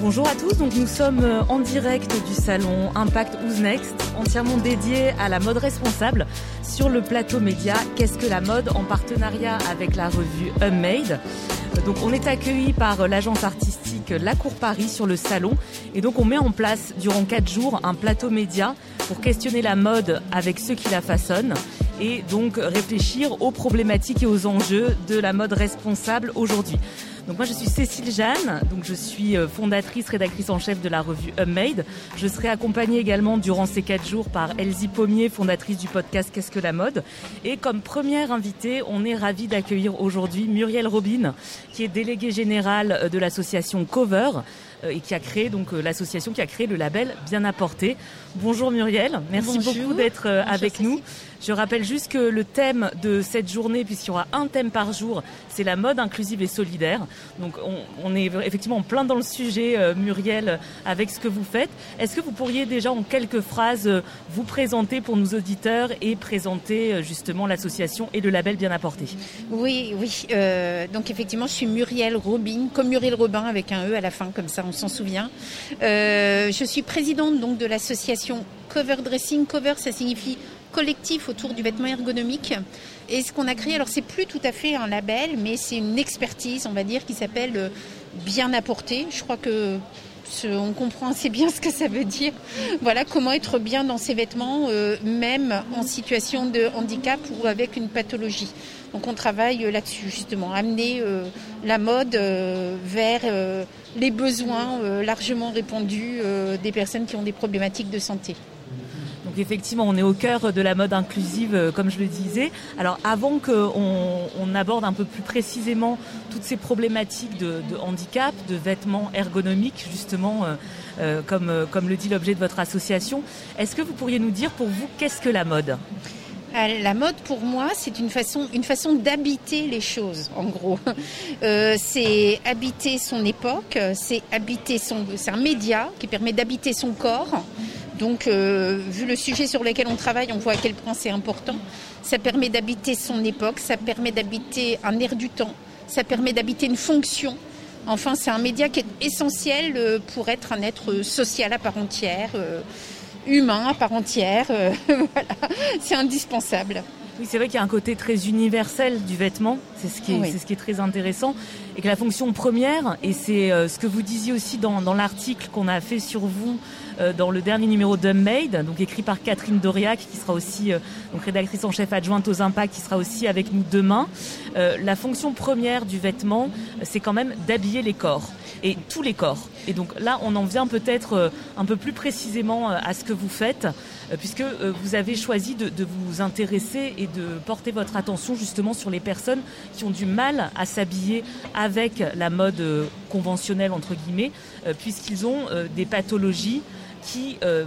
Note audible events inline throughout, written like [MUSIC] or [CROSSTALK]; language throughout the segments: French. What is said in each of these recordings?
Bonjour à tous, donc nous sommes euh, en direct du salon Impact Who's Next, entièrement dédié à la mode responsable sur le plateau média Qu'est-ce que la mode en partenariat avec la revue Unmade. Euh, donc on est accueilli par euh, l'agence artistique La Cour Paris sur le salon et donc on met en place durant quatre jours un plateau média pour questionner la mode avec ceux qui la façonnent et donc réfléchir aux problématiques et aux enjeux de la mode responsable aujourd'hui. Donc moi je suis Cécile Jeanne, donc je suis euh, fondatrice, rédactrice en chef de la revue Unmade. Je serai accompagnée également durant ces quatre jours par Elsie Pommier, fondatrice du podcast Qu'est-ce que la mode? Et comme première invitée, on est ravi d'accueillir aujourd'hui Muriel Robin, qui est déléguée générale euh, de l'association Cover euh, et qui a créé donc l'association qui a créé le label Bien apporté. Bonjour Muriel, merci beaucoup d'être avec nous. Je rappelle juste que le thème de cette journée, puisqu'il y aura un thème par jour, c'est la mode inclusive et solidaire. Donc on, est effectivement plein dans le sujet, euh, Muriel, avec ce que vous faites. Est-ce que vous pourriez déjà en quelques phrases euh, vous présenter pour nos auditeurs et présenter euh, justement l'association et le label Bien Apporté? Oui, oui. donc effectivement, je suis Muriel Robin, comme Muriel Robin avec un E à la fin, comme ça on s'en souvient. je suis présidente donc de l'association Cover Dressing. Cover, ça signifie collectif autour du vêtement ergonomique. Et ce qu'on a créé, alors c'est plus tout à fait un label, mais c'est une expertise, on va dire, qui s'appelle euh, Bien apporté. Je crois que on comprend assez bien [LAUGHS] ce que ça veut dire. Voilà, comment être bien dans ses vêtements, euh, même en situation de handicap ou avec une pathologie. Donc on travaille euh, là-dessus, justement, amener la mode vers les besoins largement répandus des personnes qui ont des problématiques de santé effectivement, on est au cœur de la mode inclusive, euh, comme je le disais. Alors avant qu'on on aborde un peu plus précisément toutes ces problématiques de, handicap, de vêtements ergonomiques, justement, euh, euh, comme, le dit l'objet de votre association, est-ce que vous pourriez nous dire pour vous qu'est-ce que la mode? La mode, pour moi, c'est une façon, une façon d'habiter les choses, en gros. [LAUGHS] c'est habiter son époque, c'est habiter son, c'est un média qui permet d'habiter son corps, donc, euh, vu le sujet sur lequel on travaille, on voit à quel point c'est important. Ça permet d'habiter son époque, ça permet d'habiter un air du temps, ça permet d'habiter une fonction. Enfin, c'est un média qui est essentiel euh, pour être un être social à part entière, euh, humain à part entière. [LAUGHS] voilà, c'est indispensable. Oui, c'est vrai qu'il y a un côté très universel du vêtement, c'est ce, qui est, ce qui est très intéressant, et que la fonction première, et c'est ce que vous disiez aussi dans, dans l'article qu'on a fait sur vous dans le dernier numéro d'Unmade, donc écrit par Catherine Doriac, qui sera aussi euh, donc rédactrice en chef adjointe aux impacts, qui sera aussi avec nous demain. Euh, la fonction première du vêtement, c'est quand même d'habiller les corps et tous les corps. Et donc là, on en vient peut-être un peu plus précisément à ce que vous faites, puisque vous avez choisi de, de, vous intéresser et de porter votre attention justement sur les personnes qui ont du mal à s'habiller avec la mode conventionnelle entre guillemets, puisqu'ils ont des pathologies qui euh,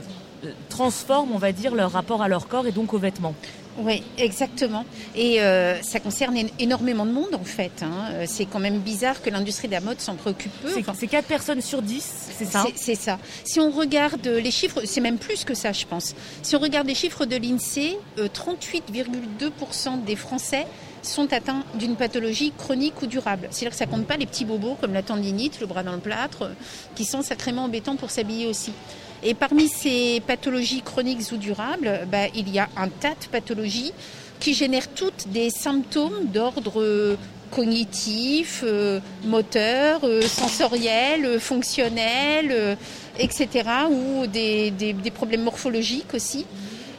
transforment, on va dire, leur rapport à leur corps et donc aux vêtements. Oui, exactement. Et euh, ça concerne énormément de monde en fait. Hein. Euh, c'est quand même bizarre que l'industrie de la mode s'en préoccupe peu. C'est 4 personnes sur 10, c'est ça? C'est ça. Si on regarde les chiffres, c'est même plus que ça je pense. Si on regarde les chiffres de l'INSEE, 38,2% des Français sont atteints d'une pathologie chronique ou durable. C'est-à-dire que ça compte pas les petits bobos comme la tendinite, le bras dans le plâtre, qui sont sacrément embêtants pour s'habiller aussi. Et parmi ces pathologies chroniques ou durables, bah, il y a un tas de pathologies qui génèrent toutes des symptômes d'ordre cognitif, euh, moteur, euh, sensoriel, euh, fonctionnel, etc., ou des, problèmes morphologiques aussi.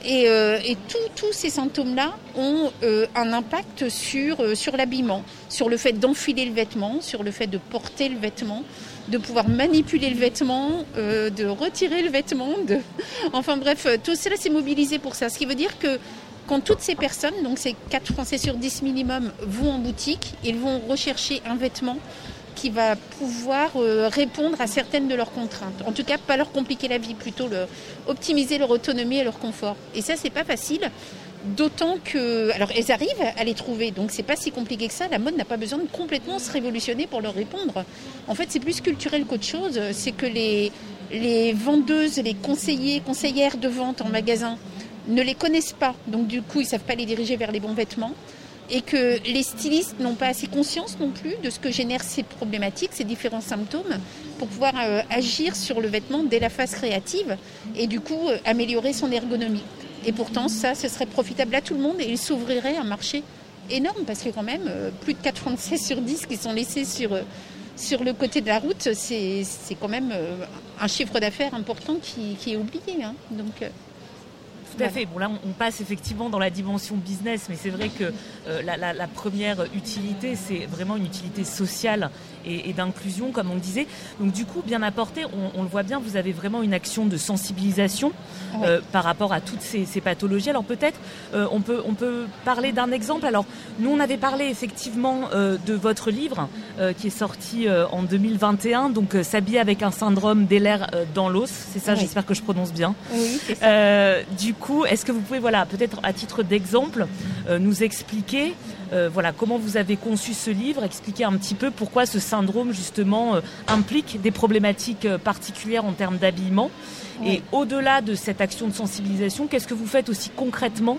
Et, tous ces symptômes-là ont un impact sur, sur l'habillement, sur le fait d'enfiler le vêtement, sur le fait de porter le vêtement, de pouvoir manipuler le vêtement, euh, de retirer le vêtement. De... [LAUGHS] Enfin bref, euh, tout cela s'est mobilisé pour ça. Ce qui veut dire que quand toutes ces personnes, donc ces 4 Français sur 10 minimum, vont en boutique, ils vont rechercher un vêtement qui va pouvoir euh, répondre à certaines de leurs contraintes. En tout cas, pas leur compliquer la vie, plutôt leur optimiser leur autonomie et leur confort. Et ça, c'est pas facile D'autant que, elles arrivent à les trouver, donc c'est pas si compliqué que ça. La mode n'a pas besoin de complètement se révolutionner pour leur répondre. En fait, c'est plus culturel qu'autre chose. C'est que les, vendeuses, les conseillers, conseillères de vente en magasin ne les connaissent pas, donc du coup ils savent pas les diriger vers les bons vêtements. et que les stylistes n'ont pas assez conscience non plus de ce que génèrent ces problématiques, ces différents symptômes, pour pouvoir euh, agir sur le vêtement dès la phase créative et du coup euh, améliorer son ergonomie. Et pourtant, ça, ce serait profitable à tout le monde et il s'ouvrirait un marché énorme parce que quand même, euh, plus de 4 Français sur 10 qui sont laissés sur, sur le côté de la route, c'est quand même un chiffre d'affaires important qui, est oublié. Hein. Donc, tout à fait. Bon, là, on passe effectivement dans la dimension business, mais c'est vrai que euh, la, première utilité, c'est vraiment une utilité sociale et, d'inclusion, comme on le disait. Donc, du coup, bien apporté, on, le voit bien, vous avez vraiment une action de sensibilisation euh, par rapport à toutes ces, pathologies. Alors, peut-être, euh, on, peut, on peut parler d'un exemple. Alors, nous, on avait parlé effectivement de votre livre qui est sorti en 2021, donc S'habiller avec un syndrome d'Eller dans l'os. C'est ça, j'espère que je prononce bien. Oui, c'est ça. du est-ce que vous pouvez, voilà, peut-être à titre d'exemple, euh, nous expliquer, euh, voilà, comment vous avez conçu ce livre, expliquer un petit peu pourquoi ce syndrome justement euh, implique des problématiques particulières en termes d'habillement. Et au-delà de cette action de sensibilisation, qu'est-ce que vous faites aussi concrètement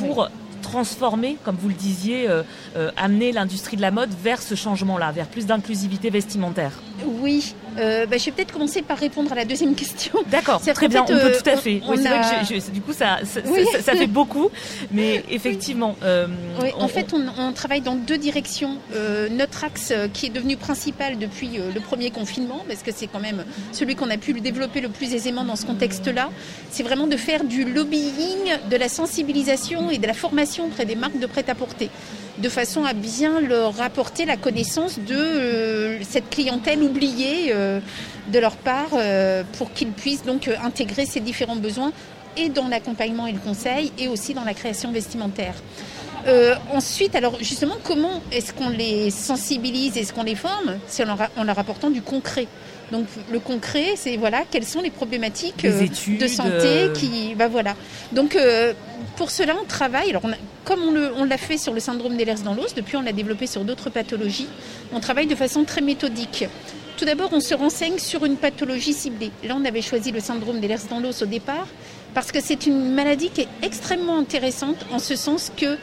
pour transformer, comme vous le disiez, amener l'industrie de la mode vers ce changement-là, vers plus d'inclusivité vestimentaire? Oui, euh, bah, je vais peut-être commencer par répondre à la deuxième question. D'accord, très bien, on peut tout à fait. c'est vrai que du coup, ça, ça, fait beaucoup, mais effectivement. Euh, oui, en fait, on, travaille dans deux directions. Euh, notre axe qui est devenu principal depuis le premier confinement, parce que c'est quand même celui qu'on a pu développer le plus aisément dans ce contexte-là, c'est vraiment de faire du lobbying, de la sensibilisation et de la formation auprès des marques de prêt-à-porter de façon à bien leur apporter la connaissance de cette clientèle oubliée euh, de leur part euh, pour qu'ils puissent donc euh, intégrer ces différents besoins et dans l'accompagnement et le conseil et aussi dans la création vestimentaire. ensuite, alors justement, comment est-ce qu'on les sensibilise, est-ce qu'on les forme? C'est en, leur apportant du concret. Donc le concret, c'est voilà, quelles sont les problématiques de santé qui, bah voilà. Donc pour cela, on travaille. Alors comme on l'a fait sur le syndrome d'Ehlers dans l'os, depuis on l'a développé sur d'autres pathologies. On travaille de façon très méthodique. Tout d'abord, on se renseigne sur une pathologie ciblée. Là, on avait choisi le syndrome d'Ehlers dans l'os au départ parce que c'est une maladie qui est extrêmement intéressante en ce sens que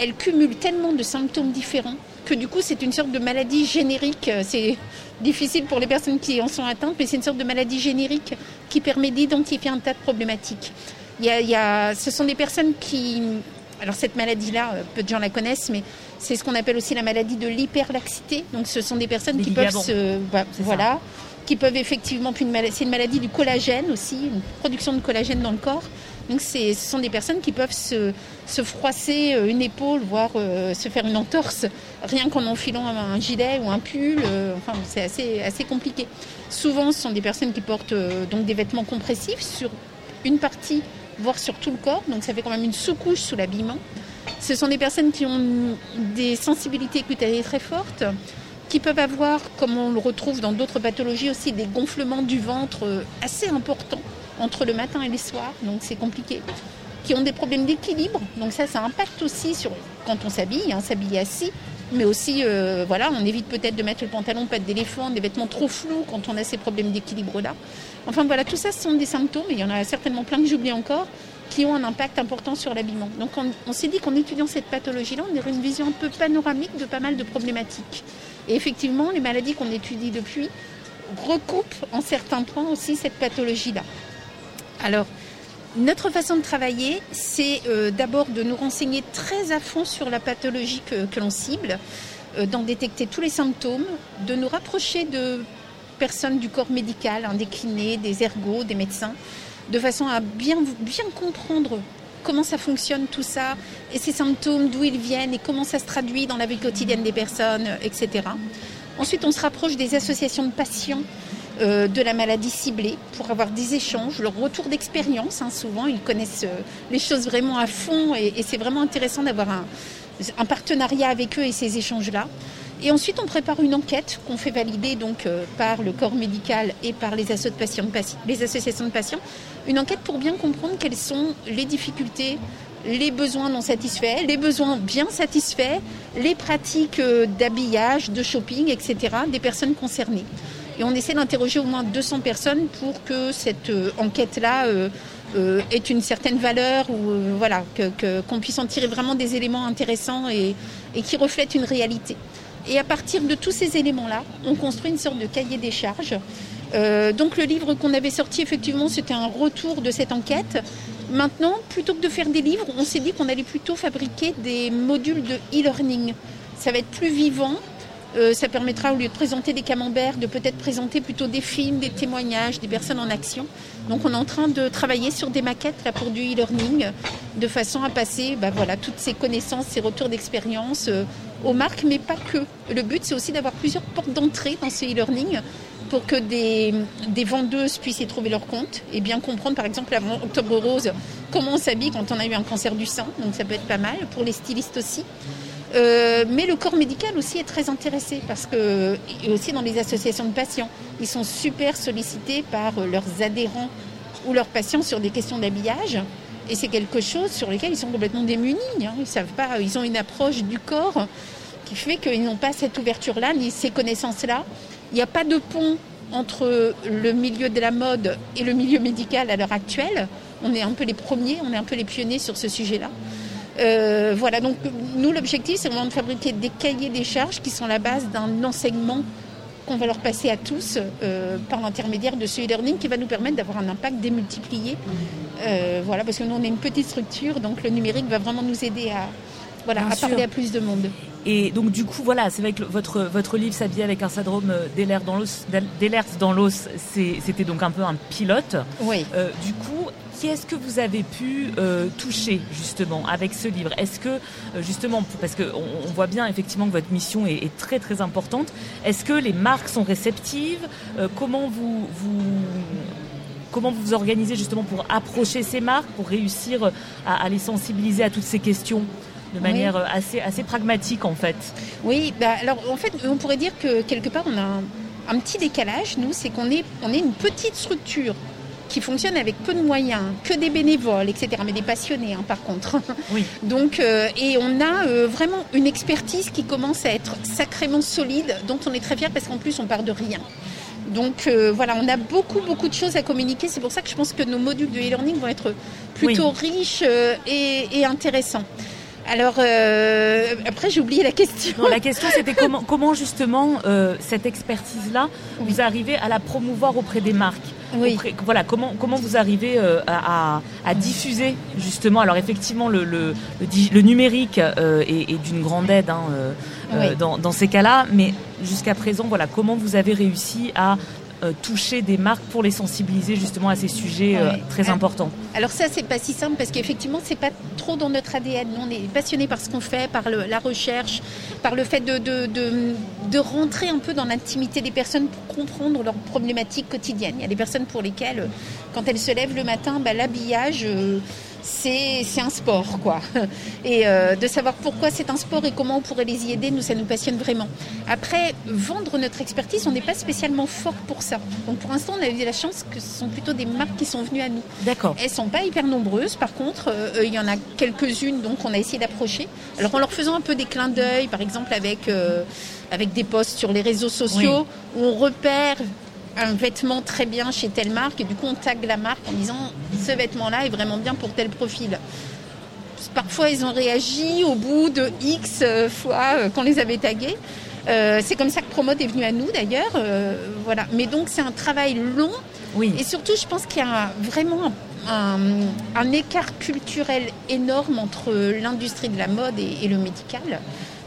elle cumule tellement de symptômes différents que du coup, c'est une sorte de maladie générique. C'est difficile pour les personnes qui en sont atteintes, mais c'est une sorte de maladie générique qui permet d'identifier un tas de problématiques. Il y a, ce sont des personnes qui alors cette maladie-là, euh, peu de gens la connaissent, mais c'est ce qu'on appelle aussi la maladie de l'hyperlaxité. Donc ce sont des personnes qui peuvent se, bah, voilà, qui peuvent effectivement, c'est une maladie du collagène aussi, une production de collagène dans le corps. Donc ce sont des personnes qui peuvent se, froisser euh, une épaule, voire euh, se faire une entorse, rien qu'en enfilant un, gilet ou un pull. enfin, c'est assez, assez compliqué. Souvent, ce sont des personnes qui portent donc des vêtements compressifs sur une partie voire sur tout le corps, donc ça fait quand même une sous-couche sous l'habillement. Ce sont des personnes qui ont des sensibilités cutanées très fortes, qui peuvent avoir, comme on le retrouve dans d'autres pathologies aussi, des gonflements du ventre euh, assez importants entre le matin et le soir, donc c'est compliqué, qui ont des problèmes d'équilibre, donc ça, ça impacte aussi sur quand on s'habille, hein, s'habiller assis, mais aussi, euh, voilà, on évite peut-être de mettre le pantalon patte d'éléphant, des vêtements trop flous quand on a ces problèmes d'équilibre-là. Enfin voilà, tout ça, ce sont des symptômes, et il y en a certainement plein que j'oublie encore, qui ont un impact important sur l'habillement. Donc on, s'est dit qu'en étudiant cette pathologie-là, on aurait une vision un peu panoramique de pas mal de problématiques. Et effectivement, les maladies qu'on étudie depuis recoupent en certains points aussi cette pathologie-là. Alors, notre façon de travailler, c'est euh, d'abord de nous renseigner très à fond sur la pathologie que, l'on cible, euh, d'en détecter tous les symptômes, de nous rapprocher de personnes du corps médical, hein, des des ergots, des médecins, de façon à bien comprendre comment ça fonctionne tout ça, et ces symptômes, d'où ils viennent, et comment ça se traduit dans la vie quotidienne des personnes, etc. Ensuite, on se rapproche des associations de patients euh, de la maladie ciblée pour avoir des échanges, leur retour d'expérience. Hein, souvent, ils connaissent euh, les choses vraiment à fond et, c'est vraiment intéressant d'avoir un, partenariat avec eux et ces échanges-là. Et ensuite, on prépare une enquête qu'on fait valider donc euh, par le corps médical et par les, associations de patients, les associations de patients. Une enquête pour bien comprendre quelles sont les difficultés, les besoins non satisfaits, les besoins bien satisfaits, les pratiques d'habillage, de shopping, etc. des personnes concernées. Et on essaie d'interroger au moins 200 personnes pour que cette euh, enquête-là euh, euh, est une certaine valeur ou qu'on puisse en tirer vraiment des éléments intéressants et, et qui reflètent une réalité. Et à partir de tous ces éléments-là, on construit une sorte de cahier des charges. Donc le livre qu'on avait sorti, effectivement, c'était un retour de cette enquête. Maintenant, plutôt que de faire des livres, on s'est dit qu'on allait plutôt fabriquer des modules de e-learning. Ça va être plus vivant, euh, ça permettra, au lieu de présenter des camemberts, de peut-être présenter plutôt des films, des témoignages, des personnes en action. Donc on est en train de travailler sur des maquettes là, pour du e-learning, de façon à passer bah, voilà, toutes ces connaissances, ces retours d'expérience euh, aux marques, mais pas que. Le but, c'est aussi d'avoir plusieurs portes d'entrée dans ce e-learning pour que des, des, vendeuses puissent y trouver leur compte et bien comprendre, par exemple, avant Octobre Rose, comment on s'habille quand on a eu un cancer du sein. Donc ça peut être pas mal pour les stylistes aussi. Euh, mais le corps médical aussi est très intéressé parce que, et aussi dans les associations de patients, ils sont super sollicités par leurs adhérents ou leurs patients sur des questions d'habillage. Et c'est quelque chose sur lequel ils sont complètement démunis. Hein. Ils savent pas, ils ont une approche du corps qui fait qu'ils n'ont pas cette ouverture-là, ni ces connaissances-là. Il n'y a pas de pont entre le milieu de la mode et le milieu médical à l'heure actuelle. On est un peu les premiers, on est un peu les pionniers sur ce sujet-là. Euh, voilà, donc nous, l'objectif, c'est vraiment de fabriquer des cahiers des charges qui sont la base d'un enseignement qu'on va leur passer à tous euh, par l'intermédiaire de ce e-learning qui va nous permettre d'avoir un impact démultiplié. Euh, voilà, parce que nous, on est une petite structure, donc le numérique va vraiment nous aider à, voilà, à parler à plus de monde. Et donc du coup, voilà, c'est vrai que votre, votre livre s'habille avec un syndrome d'Ehlers dans l'os, dans l'os, c'était donc un peu un pilote. Oui. du coup, qui est-ce que vous avez pu euh, toucher justement avec ce livre? Est-ce que euh, justement, parce qu'on on voit bien effectivement que votre mission est, très très importante, est-ce que les marques sont réceptives? Euh, Comment vous, vous comment vous vous organisez justement pour approcher ces marques, pour réussir à, les sensibiliser à toutes ces questions? De manière assez, assez pragmatique en fait Oui, bah, alors en fait on pourrait dire que quelque part on a un, un petit décalage, nous, c'est qu'on est, on est une petite structure qui fonctionne avec peu de moyens, que des bénévoles, etc. Mais des passionnés, hein, par contre. [LAUGHS] Oui. Donc, euh, et on a euh, vraiment une expertise qui commence à être sacrément solide, dont on est très fiers parce qu'en plus on part de rien. Donc euh, voilà, on a beaucoup beaucoup de choses à communiquer. C'est pour ça que je pense que nos modules de e-learning vont être plutôt riches et, et intéressants. Alors, euh, après, j'ai oublié la question. la [LAUGHS] question, c'était comment, comment justement euh, cette expertise-là, vous arrivez à la promouvoir auprès des marques? Oui. Voilà, comment, comment vous arrivez euh, à, à, diffuser justement? Alors, effectivement, le, le, le, numérique est, d'une grande aide hein, dans, dans, ces cas-là, mais jusqu'à présent, voilà, comment vous avez réussi à toucher des marques pour les sensibiliser justement à ces sujets euh, très importants Alors ça, c'est pas si simple parce qu'effectivement, c'est pas trop dans notre ADN. Nous, on est passionnés par ce qu'on fait, par la recherche, par le fait de, de, de, rentrer un peu dans l'intimité des personnes pour comprendre leurs problématiques quotidiennes. Il y a des personnes pour lesquelles, quand elles se lèvent le matin, bah, l'habillage... Euh, c'est un sport, quoi. Et euh, de savoir pourquoi c'est un sport et comment on pourrait les y aider, nous, ça nous passionne vraiment. Après, vendre notre expertise, on n'est pas spécialement fort pour ça. Donc pour l'instant, on a eu la chance que ce sont plutôt des marques qui sont venues à nous. D'accord. Elles sont pas hyper nombreuses, par contre, euh, il y en a quelques-unes, donc on a essayé d'approcher. Alors en leur faisant un peu des clins d'œil, par exemple avec, euh, avec des posts sur les réseaux sociaux, où on repère un vêtement très bien chez telle marque et du coup on tag la marque en disant ce vêtement-là est vraiment bien pour tel profil. Parfois ils ont réagi au bout de X euh, fois euh, qu'on les avait tagués. Euh, c'est comme ça que Promode est venu à nous d'ailleurs. voilà. Mais donc c'est un travail long. Oui. Et surtout je pense qu'il y a vraiment un, écart culturel énorme entre l'industrie de la mode et le médical.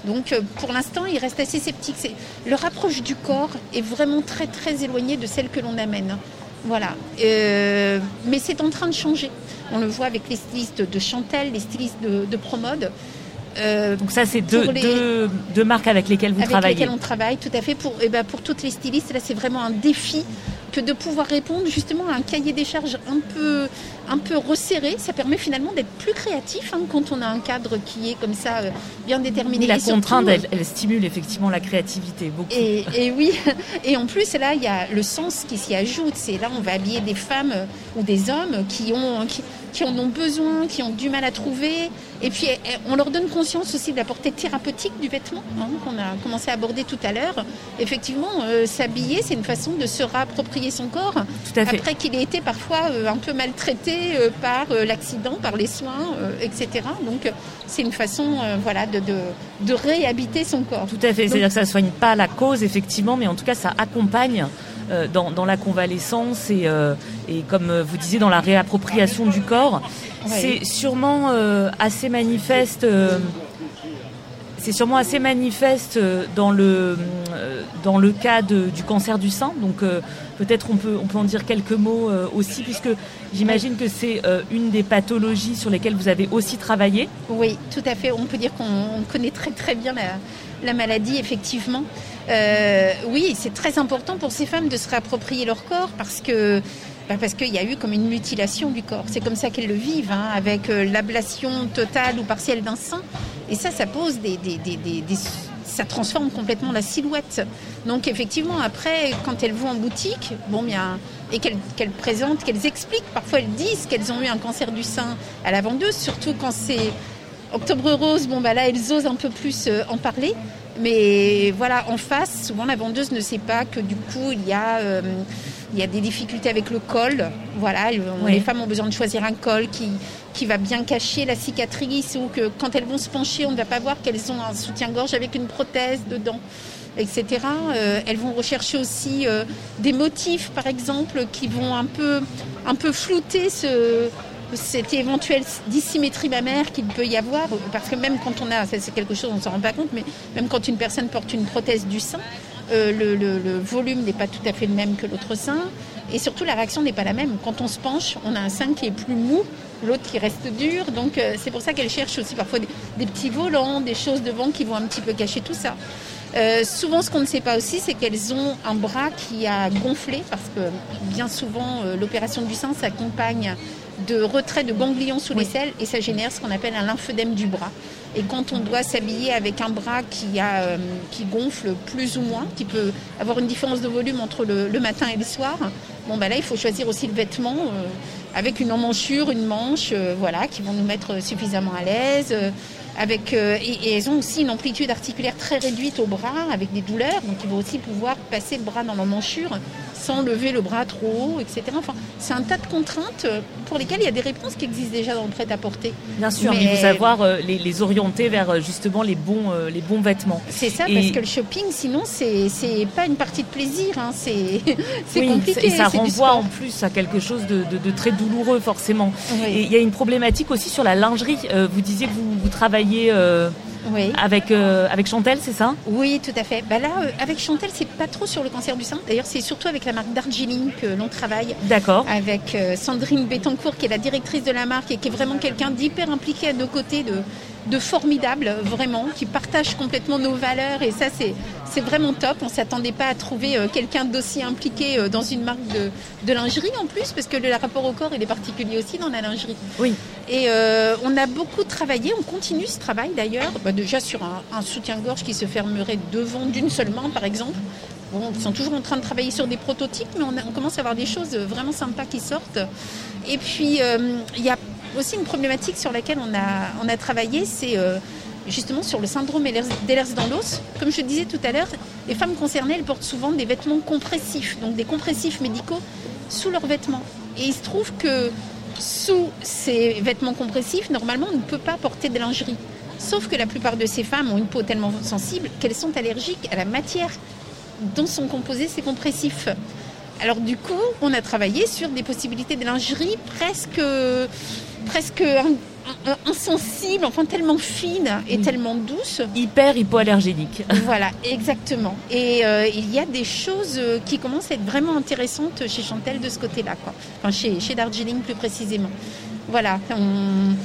Donc euh, pour l'instant, il reste assez sceptique. Leur approche du corps est vraiment très très éloignée de celle que l'on amène. Voilà. Euh, mais c'est en train de changer. On le voit avec les stylistes de Chantel, les stylistes de, de Promode. Euh, Donc ça, c'est deux, deux, marques avec lesquelles vous travaillez. Avec lesquelles on travaille, tout à fait. Pour, et eh ben pour toutes les stylistes, là, c'est vraiment un défi que de pouvoir répondre justement à un cahier des charges un peu, un peu resserré. Ça permet finalement d'être plus créatif hein, quand on a un cadre qui est comme ça euh, bien déterminé. la contrainte, elle, stimule effectivement la créativité beaucoup. Et, oui, [LAUGHS] et en plus là, il y a le sens qui s'y ajoute. C'est là, on va habiller des femmes ou des hommes qui ont qui, en ont besoin, qui ont du mal à trouver. Et puis, eh, on leur donne conscience aussi de la portée thérapeutique du vêtement, hein, qu'on a commencé à aborder tout à l'heure. Effectivement, euh, s'habiller, c'est une façon de se réapproprier son corps, après qu'il ait été parfois euh, un peu maltraité euh, par l'accident, par les soins, etc. Donc, c'est une façon voilà, de, de, réhabiter son corps. Tout à fait, c'est-à-dire que ça ne soigne pas la cause, effectivement, mais en tout cas, ça accompagne dans, dans, la convalescence et, et, comme vous disiez, dans la réappropriation du corps. C'est sûrement euh, assez manifeste. Euh, c'est sûrement assez manifeste euh, dans le dans le cas du cancer du sein. Donc peut-être on peut on peut en dire quelques mots aussi puisque j'imagine que c'est une des pathologies sur lesquelles vous avez aussi travaillé. Oui, tout à fait. On peut dire qu'on connaît très très bien la, la maladie effectivement. oui, c'est très important pour ces femmes de se réapproprier leur corps parce que parce qu'il y a eu comme une mutilation du corps. C'est comme ça qu'elles le vivent, hein, avec euh, l'ablation totale ou partielle d'un sein. Et ça, ça pose des, ça transforme complètement la silhouette. Donc effectivement, après, quand elles vont en boutique, bon bien, et qu'elles présentent, qu'elles expliquent, parfois elles disent qu'elles ont eu un cancer du sein à la vendeuse, surtout quand c'est Octobre Rose, bon bah là elles osent un peu plus euh, en parler. Mais voilà, en face, souvent la vendeuse ne sait pas que du coup il y a euh, il y a des difficultés avec le col. Voilà, les femmes ont besoin de choisir un col qui, qui va bien cacher la cicatrice ou que quand elles vont se pencher, on ne va pas voir qu'elles ont un soutien-gorge avec une prothèse dedans, etc. Euh, elles vont rechercher aussi euh, des motifs, par exemple, qui vont un peu, un peu flouter ce, cette éventuelle dissymétrie mammaire qu'il peut y avoir, parce que même quand on a, c'est quelque chose on ne s'en rend pas compte, mais même quand une personne porte une prothèse du sein, euh, le, volume n'est pas tout à fait le même que l'autre sein. Et surtout, la réaction n'est pas la même. Quand on se penche, on a un sein qui est plus mou, l'autre qui reste dur. Donc, euh, c'est pour ça qu'elle cherche aussi parfois des, petits volants, des choses devant qui vont un petit peu cacher tout ça. Euh, souvent, ce qu'on ne sait pas aussi, c'est qu'elles ont un bras qui a gonflé, parce que bien souvent, l'opération du sein s'accompagne de retrait de ganglions sous les selles et ça génère ce qu'on appelle un lymphœdème du bras. Et quand on doit s'habiller avec un bras euh, qui gonfle plus ou moins, qui peut avoir une différence de volume entre le, matin et le soir, bon bah là il faut choisir aussi le vêtement euh, avec une emmanchure, une manche, euh, voilà, qui vont nous mettre suffisamment à l'aise. avec, et, elles ont aussi une amplitude articulaire très réduite au bras, avec des douleurs, donc il faut aussi pouvoir passer le bras dans l'emmanchure sans lever le bras trop haut, etc. Enfin, c'est un tas de contraintes pour lesquelles il y a des réponses qui existent déjà dans le prêt-à-porter. Bien sûr, mais, faut savoir euh, les, orienter vers euh, justement les bons, euh, les bons vêtements. C'est ça, parce que le shopping, sinon, c'est pas une partie de plaisir, hein. c'est [LAUGHS] oui, compliqué. Et ça renvoie en plus à quelque chose de, très douloureux, forcément. Et il y a une problématique aussi sur la lingerie. vous disiez que vous, vous travaillez oui. Avec, euh, avec Chantel, c'est ça? Oui, tout à fait. Bah là, euh, avec Chantel, c'est pas trop sur le cancer du sein. D'ailleurs, c'est surtout avec la marque Darjeeling que l'on travaille. D'accord. Avec euh, Sandrine Bettencourt, qui est la directrice de la marque et qui est vraiment quelqu'un d'hyper impliqué à nos côtés, de, de formidable, vraiment, qui partage complètement nos valeurs. Et ça, c'est, c'est vraiment top. On ne s'attendait pas à trouver quelqu'un d'aussi impliqué dans une marque de, de, lingerie en plus, parce que le rapport au corps, il est particulier aussi dans la lingerie. Oui. Et on a beaucoup travaillé, on continue ce travail d'ailleurs. Bah, déjà sur un, soutien-gorge qui se fermerait devant d'une seule main, par exemple. Bon, ils sont toujours en train de travailler sur des prototypes, mais on, commence à avoir des choses vraiment sympas qui sortent. Et puis, euh, il y a aussi une problématique sur laquelle on a, on a travaillé, c'est euh, justement sur le syndrome d'Ehlers dans l'os. Comme je disais tout à l'heure, les femmes concernées, elles portent souvent des vêtements compressifs, donc des compressifs médicaux sous leurs vêtements. Et il se trouve que sous ces vêtements compressifs, normalement, on ne peut pas porter de lingerie. Sauf que la plupart de ces femmes ont une peau tellement sensible qu'elles sont allergiques à la matière dont sont composés ces compressifs. Alors du coup, on a travaillé sur des possibilités de lingerie presque, presque insensibles, enfin tellement fines et tellement douces. Hyper hypoallergéniques. voilà, exactement. Et euh, il y a des choses qui commencent à être vraiment intéressantes chez Chantel de ce côté-là, quoi. Enfin, chez, chez Darjeeling plus précisément. Voilà, on,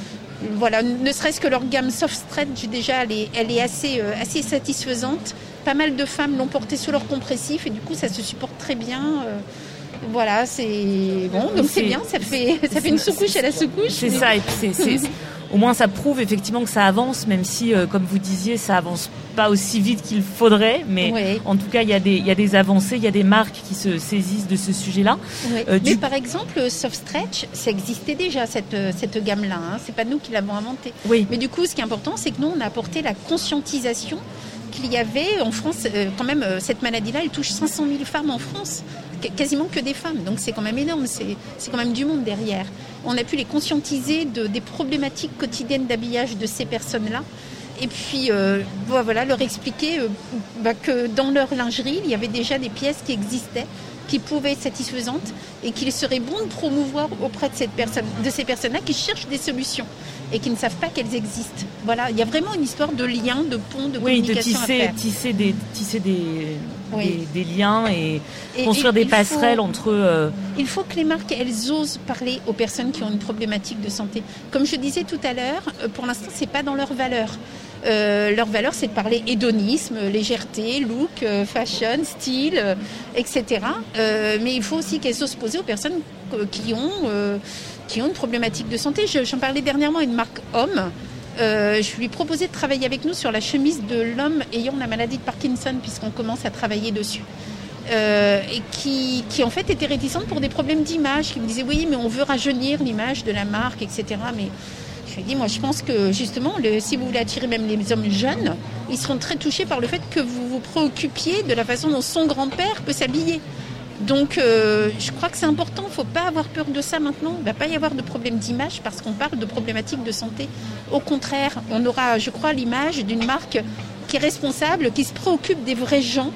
voilà, ne serait-ce que leur gamme soft stretch déjà, elle est, assez, euh, assez satisfaisante. Pas mal de femmes l'ont porté sous leur compressif et du coup ça se supporte très bien. Euh, voilà, c'est bon, donc c'est bien, ça fait, ça fait une sous-couche à la sous-couche. C'est ça, et puis [LAUGHS] au moins ça prouve effectivement que ça avance, même si, comme vous disiez, ça avance pas aussi vite qu'il faudrait. Mais en tout cas, il y, a des, y a des avancées, il y a des marques qui se saisissent de ce sujet-là. mais par exemple, Soft Stretch, ça existait déjà cette, cette gamme-là. Hein. C'est pas nous qui l'avons inventé. Oui. Mais du coup, ce qui est important, c'est que nous, on a apporté la conscientisation qu'il y avait en France, euh, quand même, euh, cette maladie-là, elle touche 500 000 femmes en France, quasiment que des femmes. Donc c'est quand même énorme, c'est quand même du monde derrière. On a pu les conscientiser de, des problématiques quotidiennes d'habillage de ces personnes-là. Et puis, euh, voilà, leur expliquer bah, que dans leur lingerie, il y avait déjà des pièces qui existaient qui pouvaient être satisfaisantes et qu'il serait bon de promouvoir auprès de, cette personne, de ces personnes-là qui cherchent des solutions et qui ne savent pas qu'elles existent. Voilà, il y a vraiment une histoire de lien, de pont, de oui, communication de tisser, tisser des, tisser des, des, liens et, construire des passerelles entre. Euh, il faut que les marques elles osent parler aux personnes qui ont une problématique de santé. Comme je disais tout à l'heure, euh, pour l'instant c'est pas dans leur valeur. Euh, leur valeur, c'est de parler hédonisme, légèreté, look, fashion, style, etc. mais il faut aussi qu'elles osent poser aux personnes qui ont qui ont une problématique de santé. J'en parlais dernièrement à une marque homme. Euh, je lui proposais de travailler avec nous sur la chemise de l'homme ayant la maladie de Parkinson, puisqu'on commence à travailler dessus. Euh, et qui, qui, en fait était réticente pour des problèmes d'image, qui me disait oui mais on veut rajeunir l'image de la marque, etc. Mais je je pense que justement si vous voulez attirer même les hommes jeunes, ils seront très touchés par le fait que vous vous préoccupiez de la façon dont son grand-père peut s'habiller. Donc euh, je crois que c'est important, il ne faut pas avoir peur de ça maintenant. Il ne va pas y avoir de problème d'image parce qu'on parle de problématiques de santé. Au contraire, on aura, je crois, l'image d'une marque qui est responsable, qui se préoccupe des vrais gens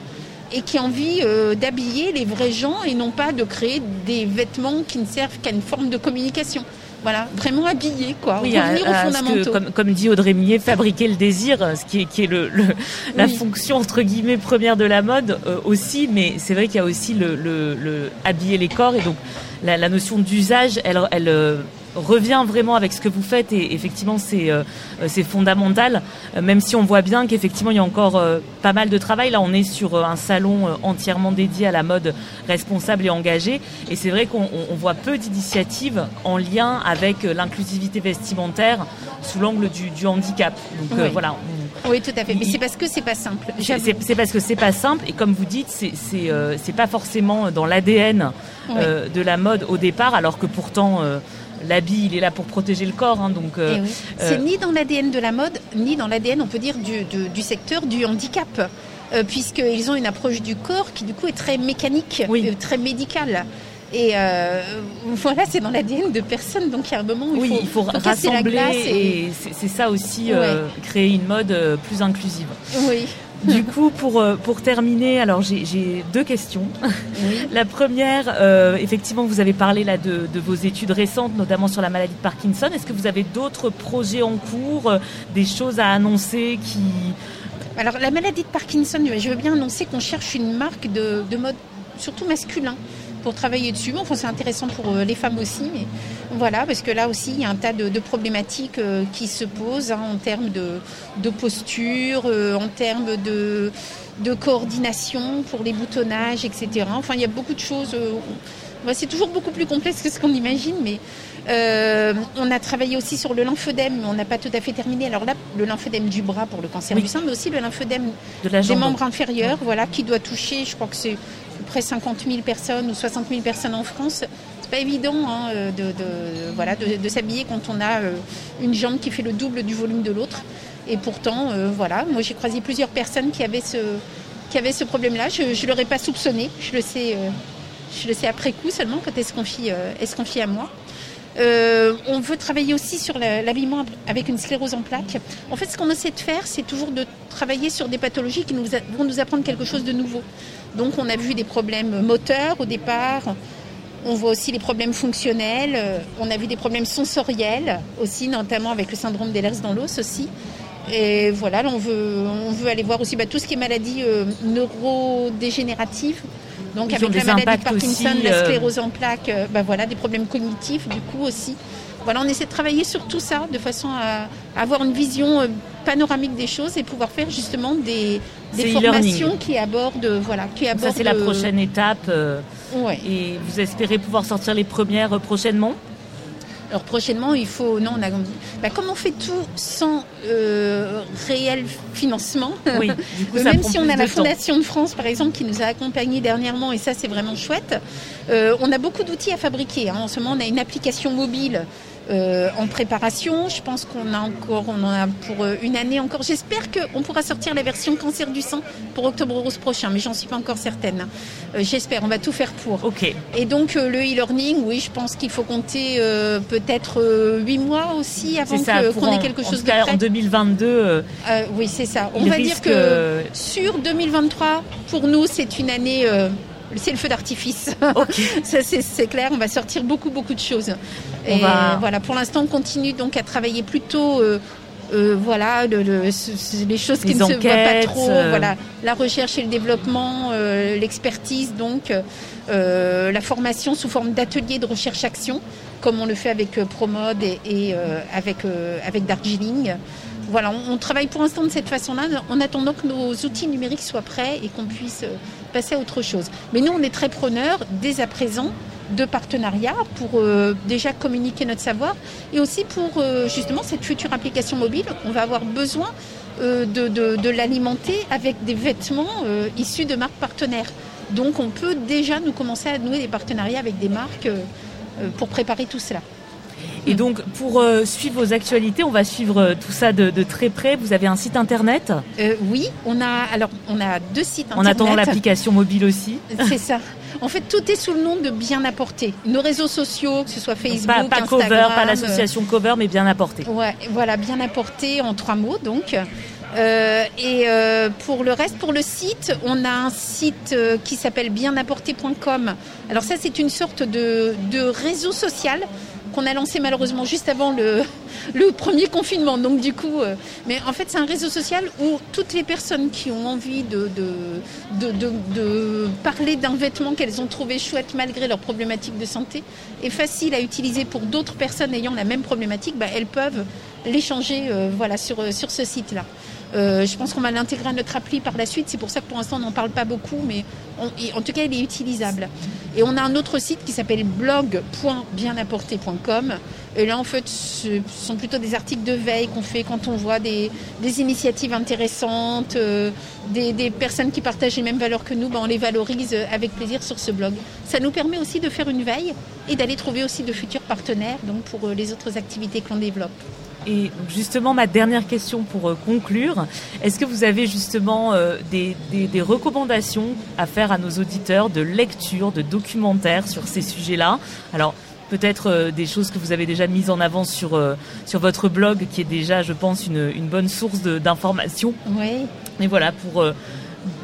et qui a envie euh, d'habiller les vrais gens et non pas de créer des vêtements qui ne servent qu'à une forme de communication. Voilà, vraiment habillé, quoi. Revenir aux fondamentaux. comme, dit Audrey Millet, fabriquer le désir, ce qui est, qui est le, la fonction entre guillemets première de la mode euh, aussi, mais c'est vrai qu'il y a aussi le, le, habiller les corps et donc la, la notion d'usage, elle, elle euh, revient vraiment avec ce que vous faites et effectivement c'est euh, c'est fondamental euh, même si on voit bien qu'effectivement il y a encore euh, pas mal de travail. Là on est sur un salon entièrement dédié à la mode responsable et engagée. Et c'est vrai qu'on voit peu d'initiatives en lien avec l'inclusivité vestimentaire sous l'angle du, du, handicap. Donc voilà oui tout à fait. Mais c'est parce que c'est pas simple c'est parce que c'est pas simple. Et comme vous dites c'est c'est pas forcément dans l'ADN de la mode au départ alors que pourtant l'habit, il est là pour protéger le corps. Hein, donc, euh, eh c'est ni dans l'ADN de la mode, ni dans l'ADN, on peut dire, du, du secteur du handicap. Euh, puisqu'ils ont une approche du corps qui du coup est très mécanique, euh, très médicale. Et [LAUGHS] voilà, c'est dans l'ADN de personne, donc il y a un moment où il faut, rassembler et, c'est ça aussi, créer une mode plus inclusive. Oui du coup, pour, euh, pour terminer, alors j'ai deux questions. [LAUGHS] La première, euh, effectivement, vous avez parlé là de, de, vos études récentes, notamment sur la maladie de Parkinson. Est-ce que vous avez d'autres projets en cours, euh, des choses à annoncer qui... Alors la maladie de Parkinson, je veux bien annoncer qu'on cherche une marque de, de mode surtout masculin pour travailler dessus. Enfin, c'est intéressant pour euh, les femmes aussi, mais voilà, parce que là aussi, il y a un tas de, problématiques euh, qui se posent hein, en termes de, posture, euh, en termes de, de, coordination pour les boutonnages, etc. Enfin, il y a beaucoup de choses. c'est toujours beaucoup plus complexe que ce qu'on imagine, mais on a travaillé aussi sur le lymphodème, mais on n'a pas tout à fait terminé. Alors là, le lymphodème du bras pour le cancer du sein, mais aussi le lymphodème des membres inférieurs, voilà, qui doit toucher, je crois que c'est près 50 000 personnes ou 60 000 personnes en France. C'est pas évident hein, de, voilà, de, s'habiller quand on a euh, une jambe qui fait le double du volume de l'autre. Et pourtant, euh, voilà, moi j'ai croisé plusieurs personnes qui avaient ce, qui ce problème-là. Je ne l'aurais pas soupçonné. Je le sais, euh, je le sais après coup seulement quand elle se confie, elle se à moi. On veut travailler aussi sur l'habillement avec une sclérose en plaques. En fait, ce qu'on essaie de faire, c'est toujours de travailler sur des pathologies qui vont nous apprendre quelque chose de nouveau. Donc on a vu des problèmes moteurs au départ, on voit aussi les problèmes fonctionnels, on a vu des problèmes sensoriels aussi, notamment avec le syndrome d'Ehlers dans l'os aussi. Et voilà, on veut, on veut aller voir aussi bah, tout ce qui est maladie euh, neurodégénérative. Donc avec la maladie de Parkinson, la euh, sclérose en plaques, euh, bah, voilà, des problèmes cognitifs du coup aussi. Voilà, on essaie de travailler sur tout ça de façon à avoir une vision panoramique des choses et pouvoir faire justement des, formations qui abordent, voilà, qui abordent. Ça c'est la prochaine étape. Euh, et vous espérez pouvoir sortir les premières prochainement Alors prochainement, il faut. Non, on a. Bah, comme on fait tout sans euh, réel financement, Oui, du [LAUGHS] coup, ça même si on a la temps. Fondation de France, par exemple, qui nous a accompagnés dernièrement, et ça c'est vraiment chouette, euh, on a beaucoup d'outils à fabriquer. hein. En ce moment, on a une application mobile euh, en préparation. Je pense qu'on a encore, on en a pour euh, une année encore. J'espère qu'on pourra sortir la version cancer du sang pour Octobre Rose prochain, mais j'en suis pas encore certaine. Euh, J'espère, on va tout faire pour. Ok. Et donc le e-learning, oui, je pense qu'il faut compter euh, peut-être huit mois aussi avant qu'on en- ait quelque en chose tout de prêt. en 2022, euh, Euh, oui, c'est ça. On va dire que sur 2023, pour nous, c'est une année, c'est le feu d'artifice. [LAUGHS] Ça, c'est clair. On va sortir beaucoup, beaucoup de choses. On Et va- voilà, pour l'instant, on continue donc à travailler plutôt. euh, euh, voilà, le- le- les choses qui Les ne se voient pas trop. euh. Voilà, la recherche et le développement, euh, l'expertise, donc la formation sous forme d'ateliers de recherche-action, comme on le fait avec Promode et, et, avec avec Darjeeling. Voilà, on, on travaille pour l'instant de cette façon-là, en attendant que nos outils numériques soient prêts et qu'on puisse passer à autre chose. Mais nous, on est très preneurs dès à présent de partenariats pour euh, déjà communiquer notre savoir et aussi pour euh, justement cette future application mobile. On va avoir besoin euh, de, de- l'alimenter avec des vêtements issus de marques partenaires. Donc on peut déjà nous commencer à nouer des partenariats avec des marques pour préparer tout cela. Et donc, pour euh, suivre vos actualités, on va suivre euh, tout ça de, de très près. Vous avez un site internet? Euh, oui, on a alors on a deux sites en internet. attendant l'application mobile aussi. [LAUGHS] C'est ça. En fait, tout est sous le nom de Bien Apporté. Nos réseaux sociaux, que ce soit Facebook, pas pas Instagram, cover, pas l'association cover, mais bien apporté. Ouais, voilà, bien apporté en trois mots donc. Euh, et euh, pour le reste, pour le site, on a un site euh, qui s'appelle bienapporté.com. Alors ça, c'est une sorte de, de réseau social qu'on a lancé malheureusement juste avant le, premier confinement. Donc du coup, euh, mais en fait, c'est un réseau social où toutes les personnes qui ont envie de, parler d'un vêtement qu'elles ont trouvé chouette malgré leurs problématiques de santé est facile à utiliser pour d'autres personnes ayant la même problématique, bah, elles peuvent l'échanger euh, sur ce site-là. Euh, je pense qu'on va l'intégrer à notre appli par la suite. C'est pour ça que pour l'instant on n'en parle pas beaucoup, mais en tout cas il est utilisable. Et on a un autre site qui s'appelle blog.bienapporté.com. Et là en fait ce sont plutôt des articles de veille qu'on fait quand on voit des, initiatives intéressantes, euh, des, personnes qui partagent les mêmes valeurs que nous, ben, on les valorise avec plaisir sur ce blog. Ça nous permet aussi de faire une veille et d'aller trouver aussi de futurs partenaires donc pour euh, les autres activités que l'on développe. Et justement, ma dernière question pour euh, conclure, est-ce que vous avez justement euh, des, des- des recommandations à faire à nos auditeurs de lecture, de documentaires sur ces sujets-là? Alors, peut-être euh, des choses que vous avez déjà mises en avant sur, euh, sur votre blog, qui est déjà, je pense, une, une bonne source d'informations. Oui. Mais voilà, pour...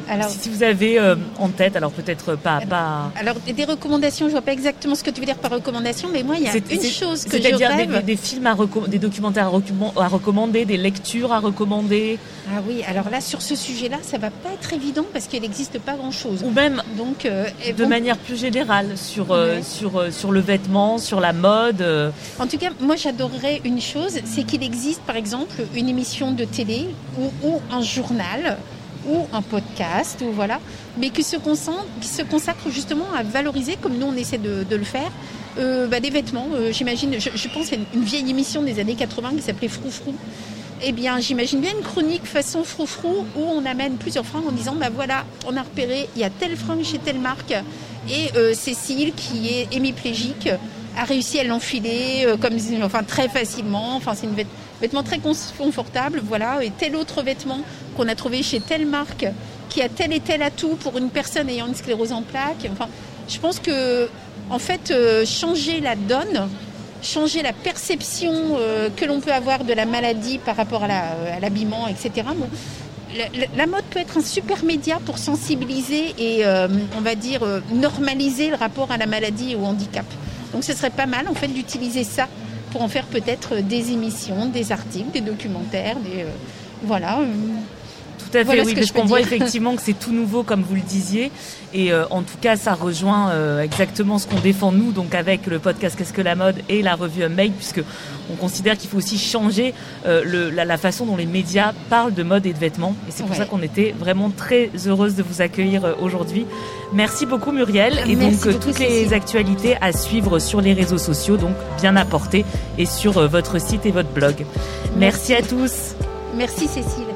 euh, Alors, si vous avez euh, en tête, alors peut-être pas... pas Alors, des recommandations, je vois pas exactement ce que tu veux dire par recommandation, mais moi, il y a C'est- une chose que je C'est-à-dire des, rêve. des- des films, à des documentaires à, recommand- à recommander, des lectures à recommander, Ah oui, alors là, sur ce sujet-là, ça va pas être évident parce qu'il n'existe pas grand-chose. ou même Donc, euh, de bon, manière plus générale sur, euh, Ouais. sur, euh, sur le vêtement, sur la mode. euh, en tout cas, moi, j'adorerais une chose, c'est qu'il existe, par exemple, une émission de télé ou, ou un journal ou un podcast, ou voilà, mais qui se, consacre justement à valoriser, comme nous on essaie de, le faire, euh, bah, des vêtements. Euh, J'imagine, je, pense à une, une vieille émission des années 80 qui s'appelait Froufrou. Eh bien, j'imagine bien une chronique façon froufrou où on amène plusieurs fringues en disant, bah voilà, on a repéré, il y a telle fringue chez telle marque et euh, Cécile, qui est hémiplégique, a réussi à l'enfiler comme, enfin, très facilement. Enfin, c'est une vêt- vêtement très cons- confortable, voilà. Et tel autre vêtement qu'on a trouvé chez telle marque qui a tel et tel atout pour une personne ayant une sclérose en plaques. Enfin, je pense que, en fait, euh, changer la donne changer la perception euh, que l'on peut avoir de la maladie par rapport à à l'habillement, etc. La, mode peut être un super média pour sensibiliser et, euh, on va dire, euh, normaliser le rapport à la maladie et au handicap. Donc ce serait pas mal, en fait, d'utiliser ça pour en faire peut-être des émissions, des articles, des documentaires, des... euh, voilà. Tout à fait, oui, parce qu'on voit effectivement que c'est tout nouveau, comme vous le disiez. Et euh, en tout cas, ça rejoint euh, exactement ce qu'on défend nous, donc avec le podcast Qu'est-ce que la mode et la revue Make, puisque on considère qu'il faut aussi changer euh, le, la, façon dont les médias parlent de mode et de vêtements. Et c'est pour ça qu'on était vraiment très heureuse de vous accueillir aujourd'hui. Merci beaucoup Muriel. Et donc toutes les actualités à suivre sur les réseaux sociaux, donc bien apportées, et sur votre site et votre blog. Merci, Merci à tous. Merci Cécile.